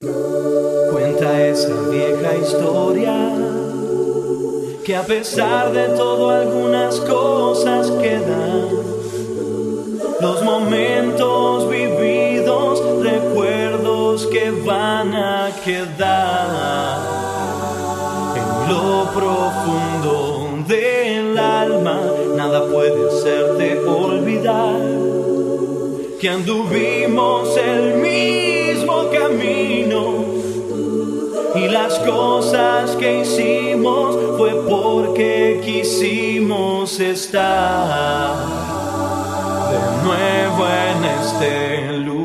Cuenta esa vieja historia que a pesar de todo algunas cosas quedan. Los momentos vividos, recuerdos que van a quedar en lo profundo del alma. Nada puede hacerte olvidar que anduvimos el mismo camino y las cosas que hicimos fue porque quisimos estar de nuevo en este lugar.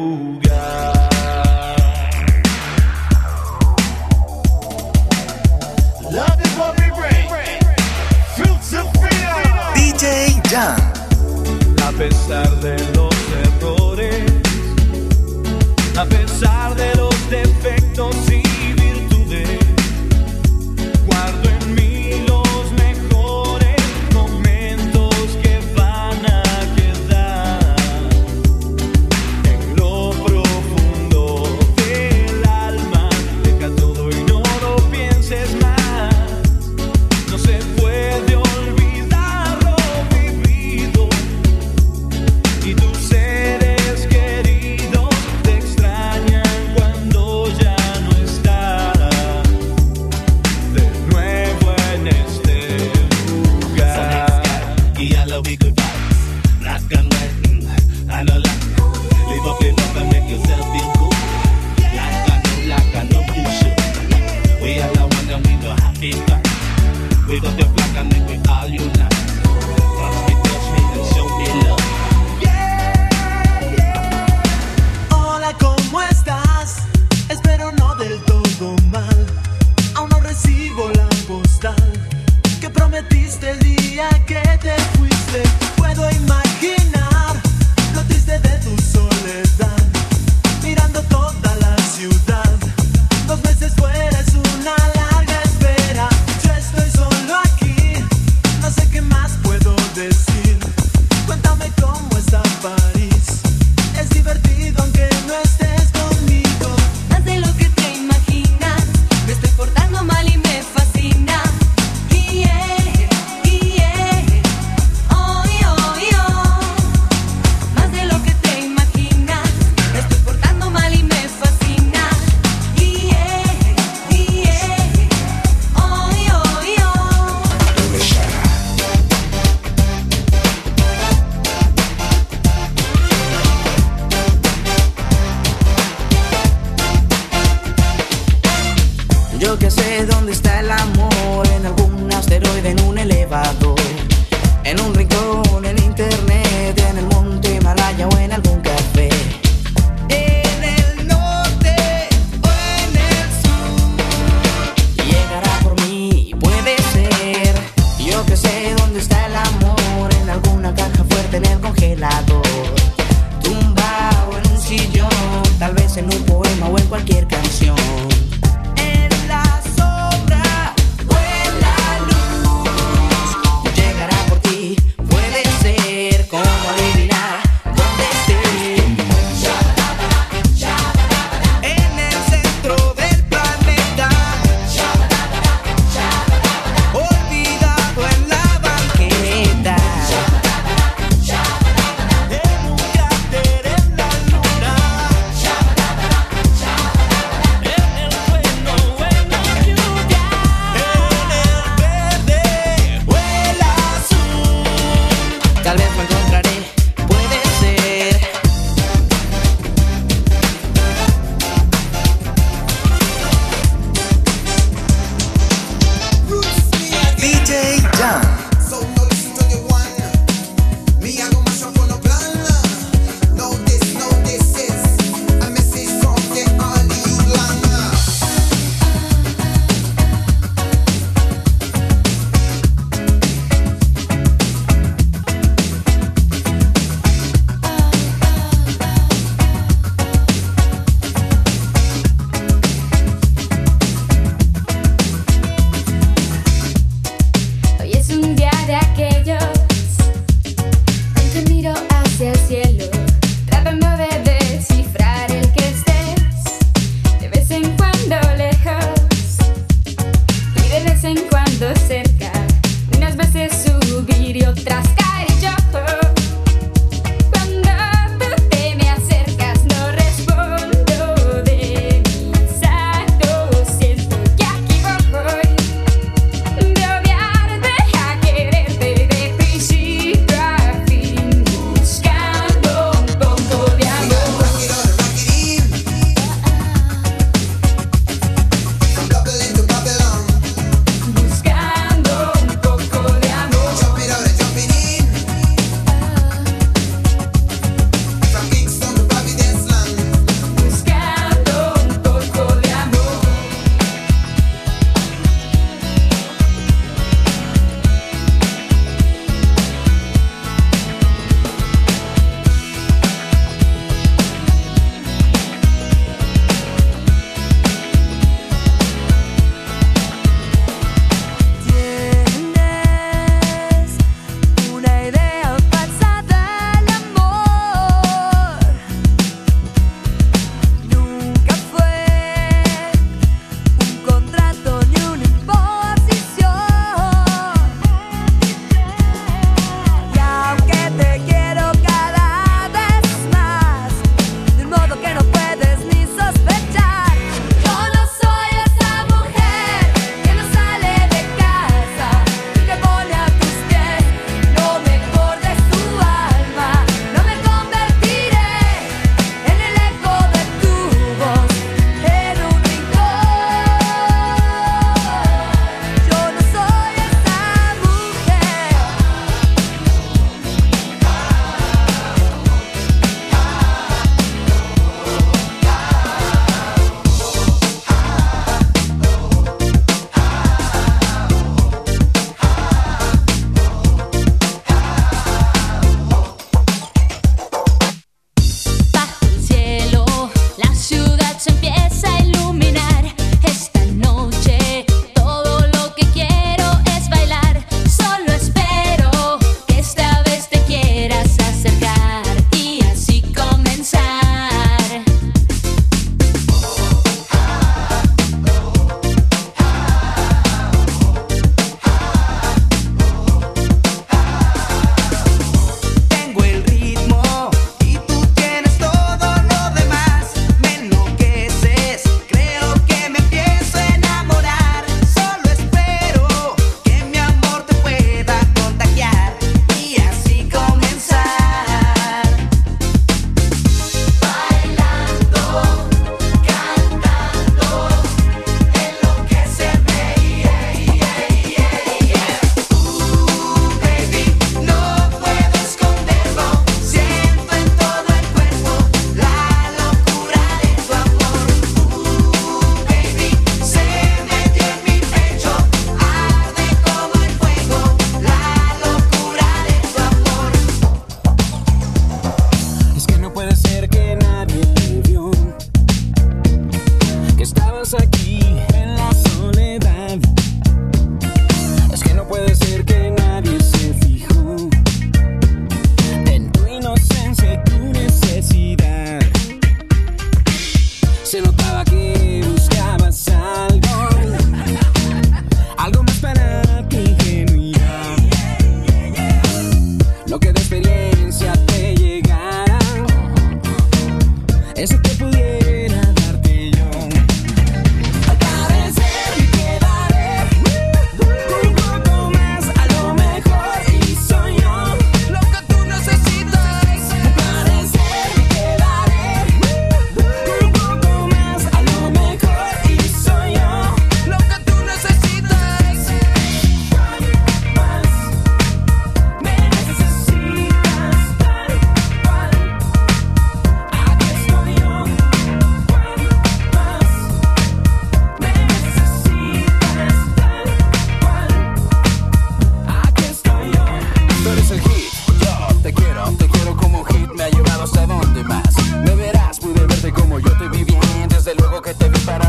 Love is. Fruits of. DJ Jan. A pesar de los errores, a pesar defectos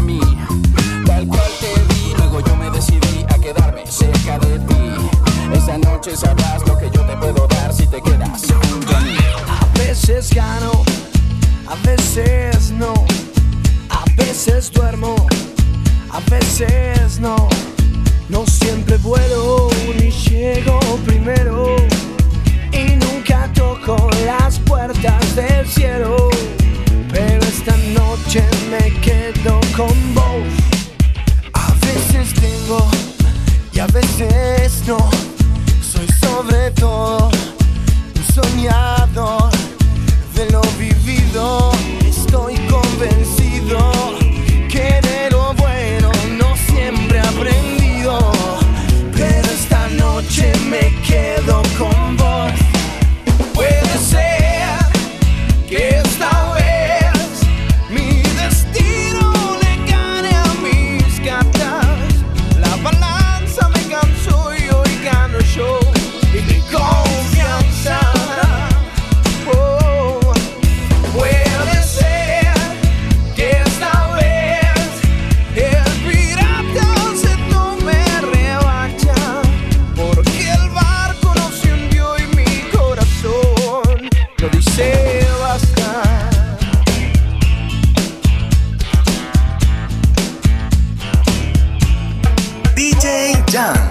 me. Contigo, mi vida, quiero vivir.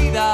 vida.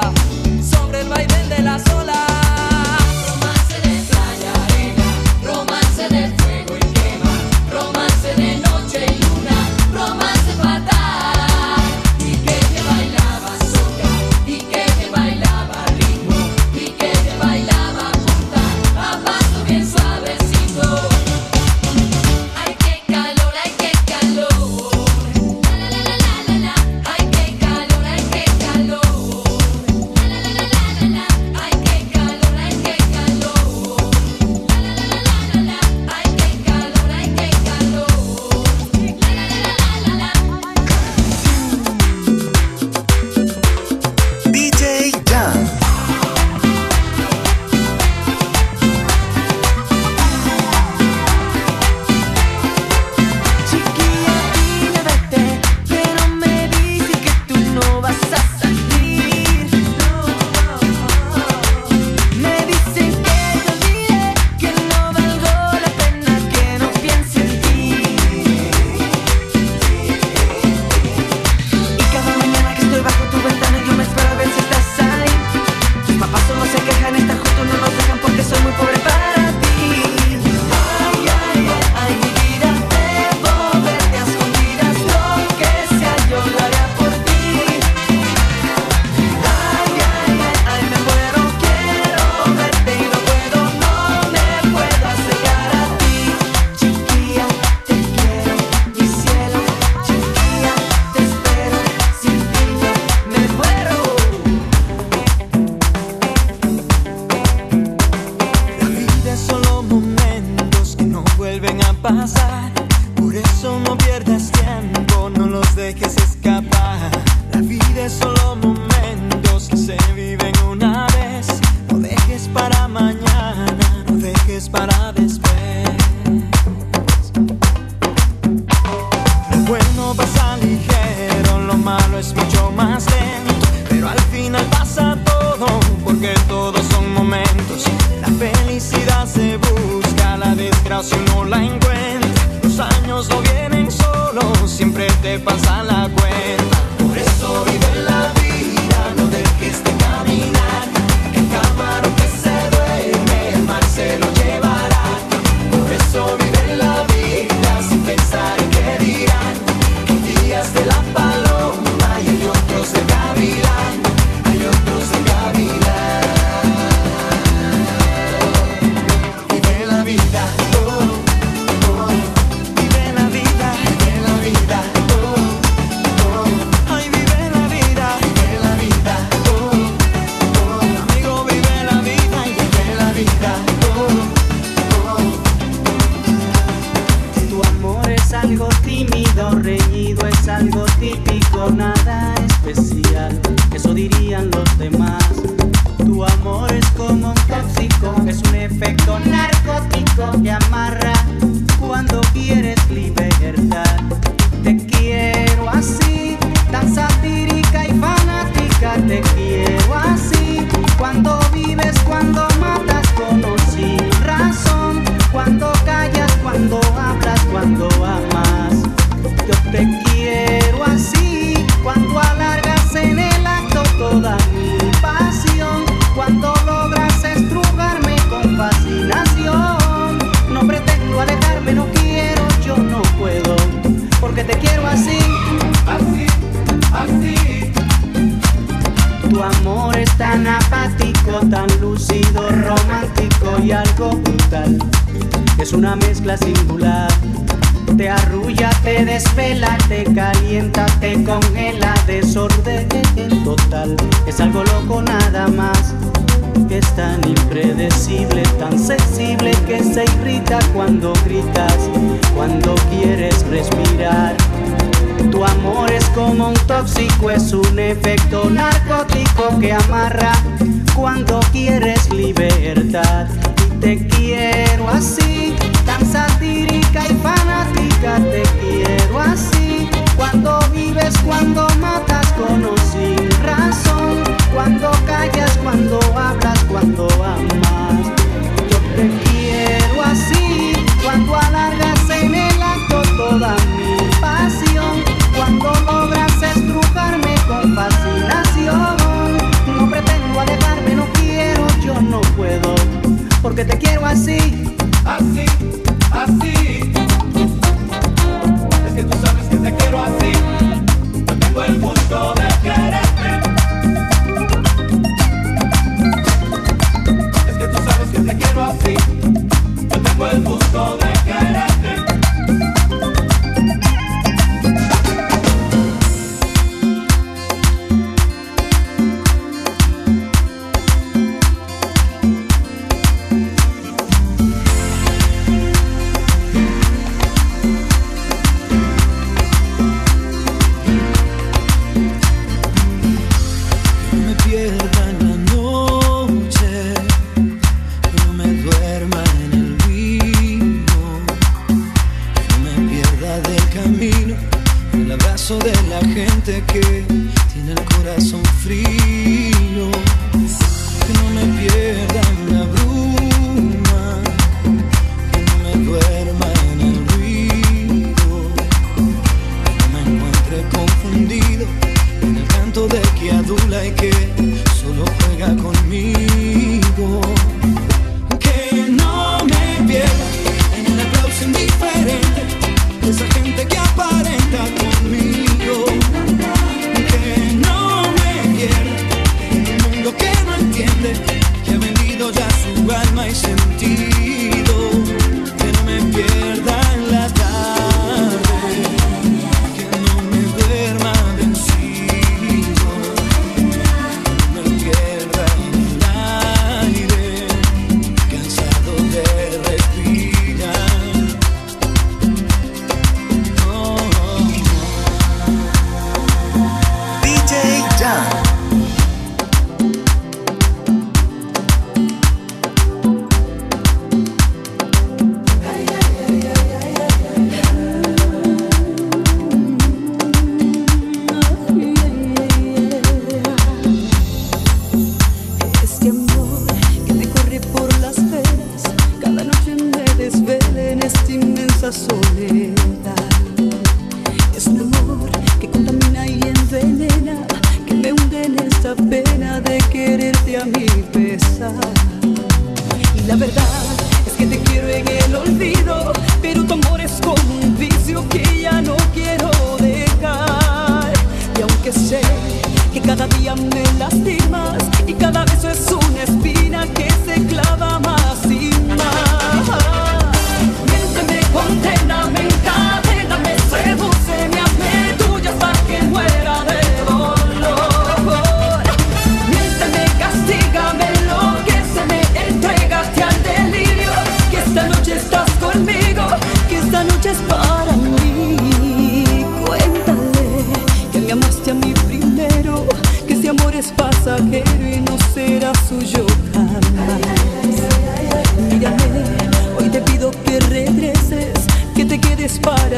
Siéntate con el desorden total. Es algo loco nada más. Es tan impredecible, tan sensible que se irrita cuando gritas, cuando quieres respirar. Tu amor es como un tóxico, es un efecto narcótico que amarra cuando quieres libertad. Y te quiero así, tan satírica y fanática, te quiero así. Cuando vives, cuando matas con o sin razón, cuando callas, cuando hablas, cuando amas. Yo te quiero así, cuando alargas en el acto toda mi pasión, cuando logras estrujarme con fascinación. No pretendo alejarme, no quiero, yo no puedo, porque te quiero así, así, así te quiero así. No tengo el gusto de quererte. Es que tú sabes que te quiero así. Yo tengo el gusto de quererte.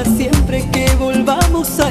siempre que volvamos a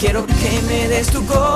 Quiero que me des tu corazón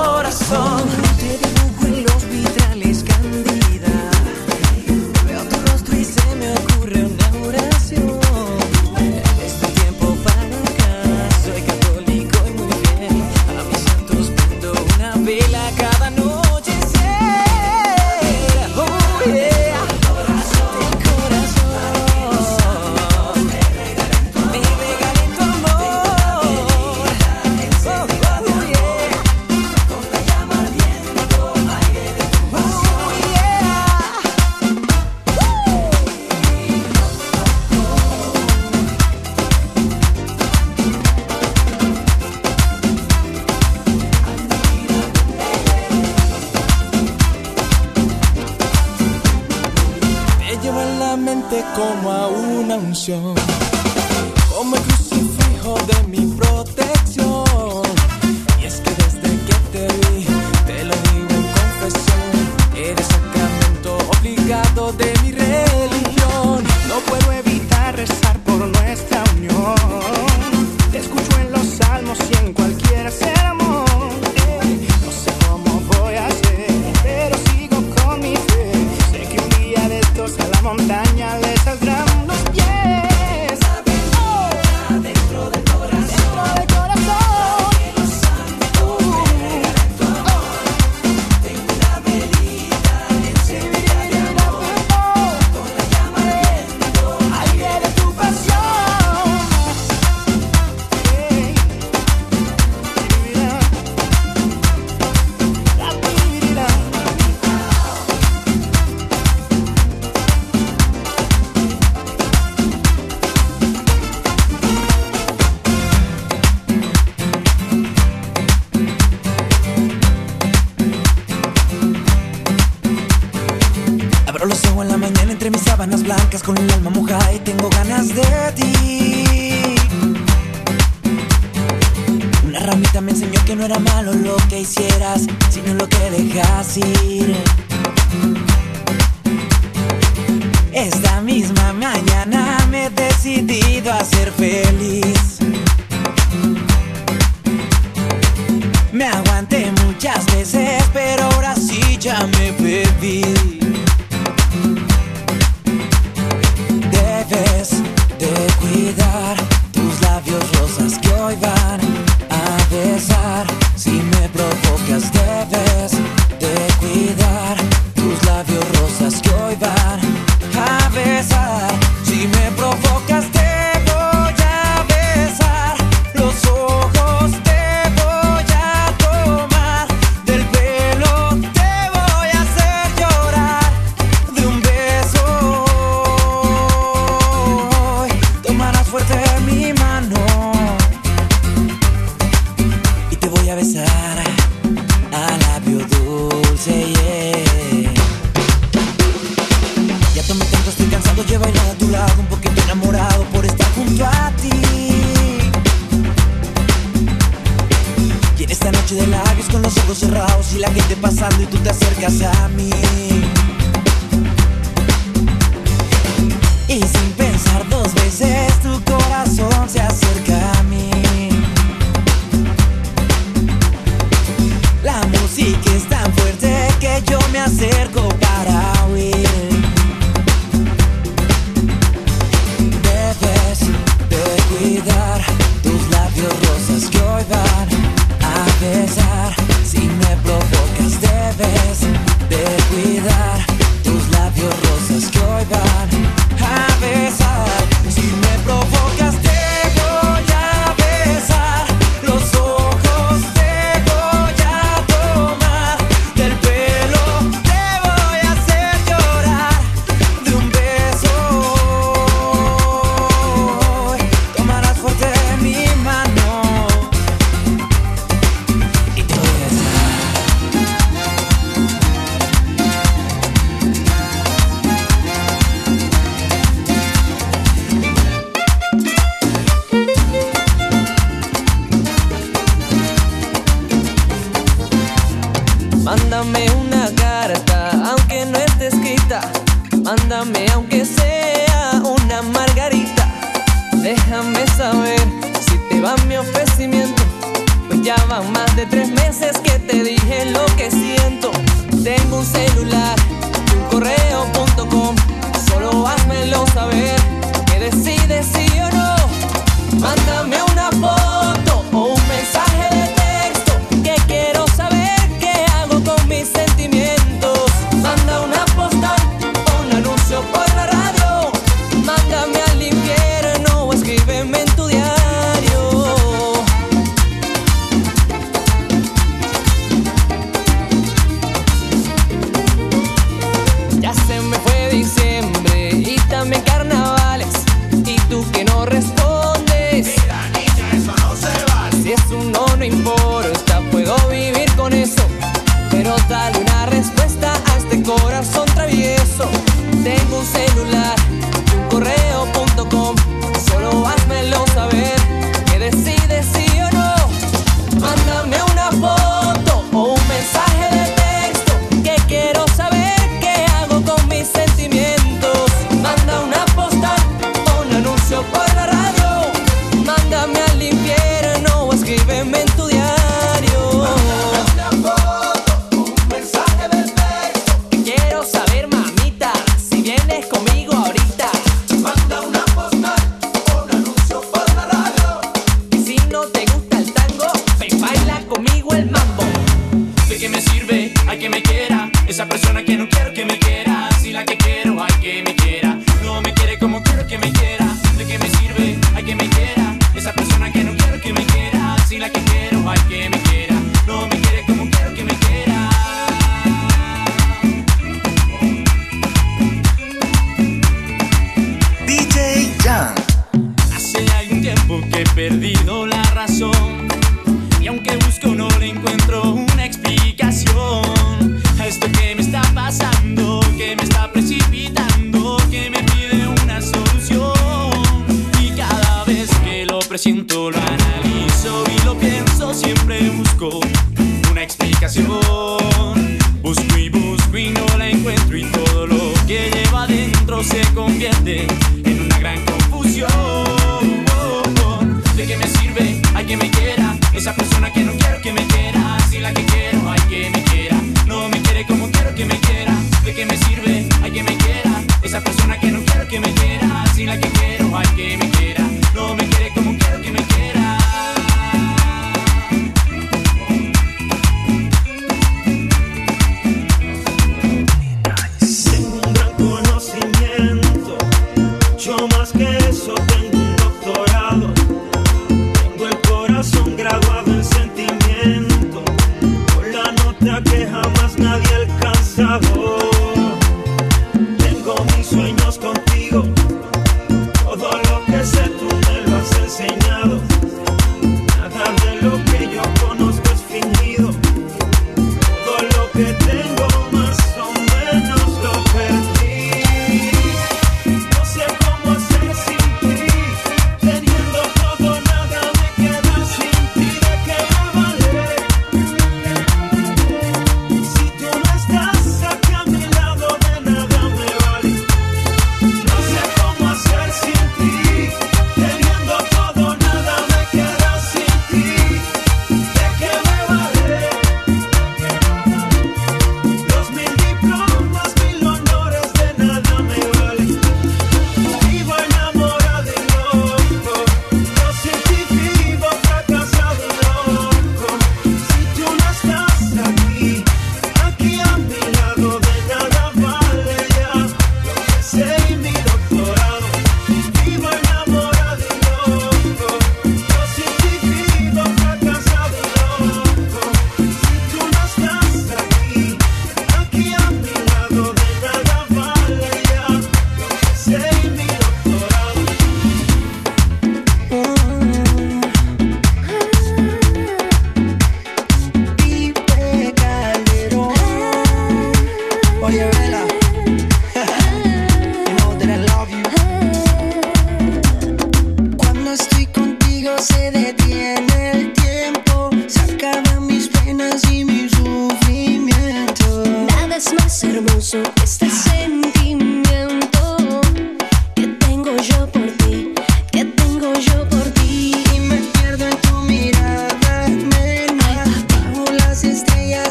como a una unción. y tengo ganas de ti. Una ramita me enseñó que no era malo lo que hicieras, sino lo que dejas ir. Esta misma mañana me he decidido a ser feliz. esté pasando y tú te acercas a mí. Y sin pensar dos veces tu corazón se acerca a mí. La música es tan fuerte que yo me acerco. saber si te va mi ofrecimiento. Pues ya van más de tres meses que te dije lo que siento. Tengo un celular, un correo.com. Solo házmelo saber que decides sí o no. Mándame una foto.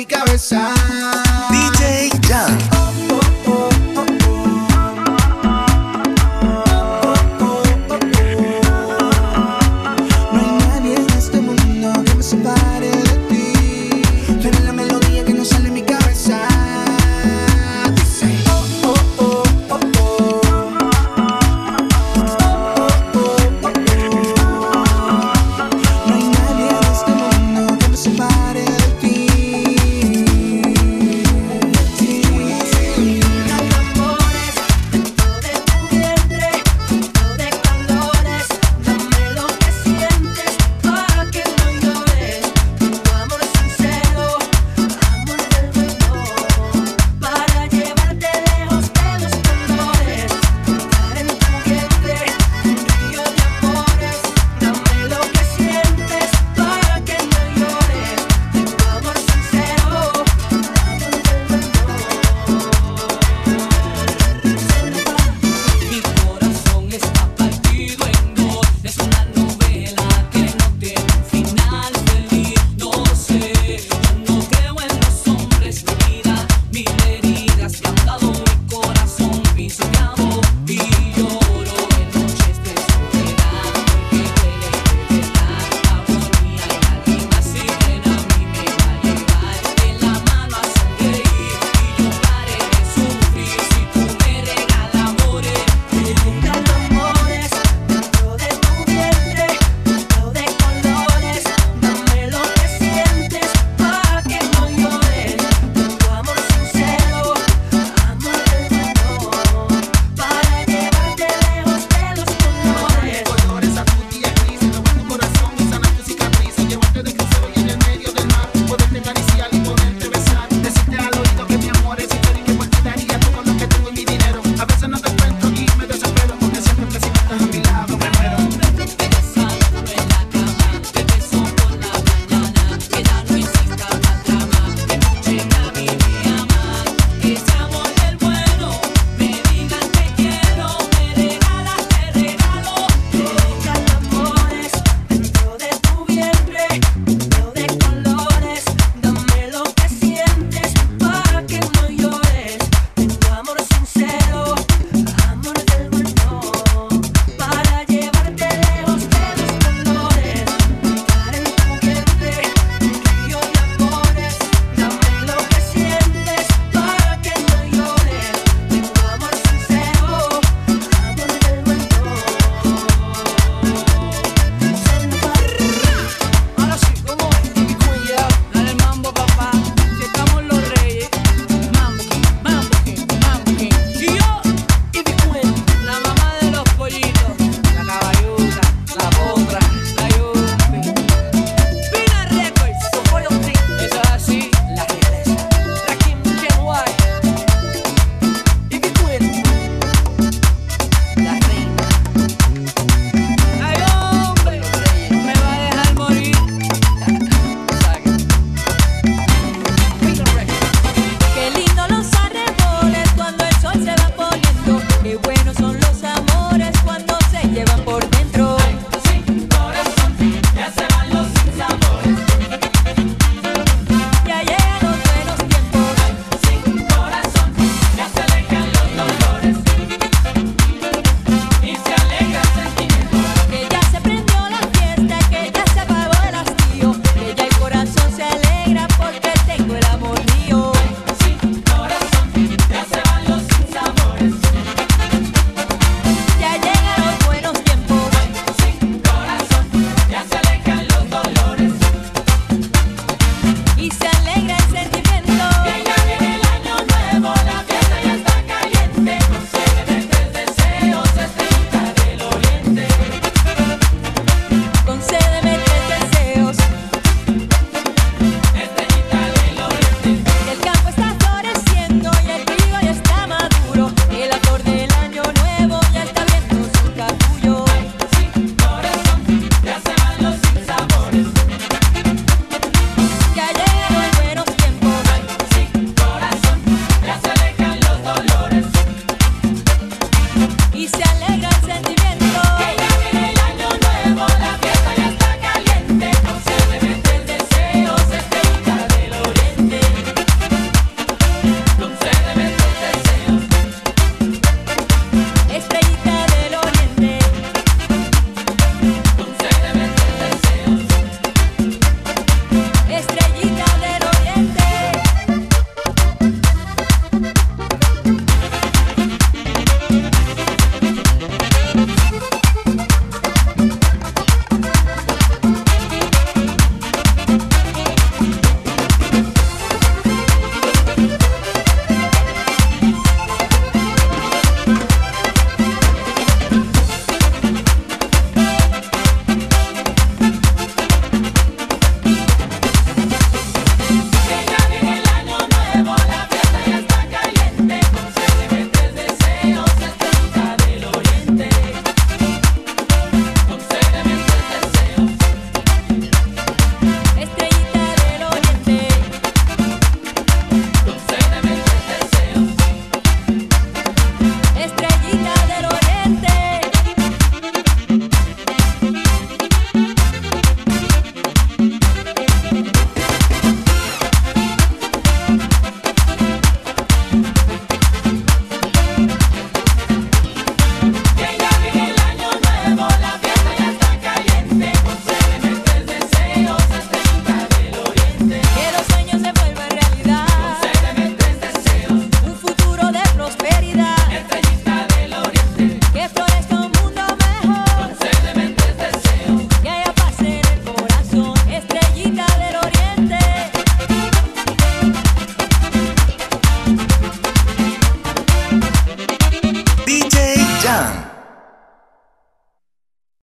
Mi cabeza.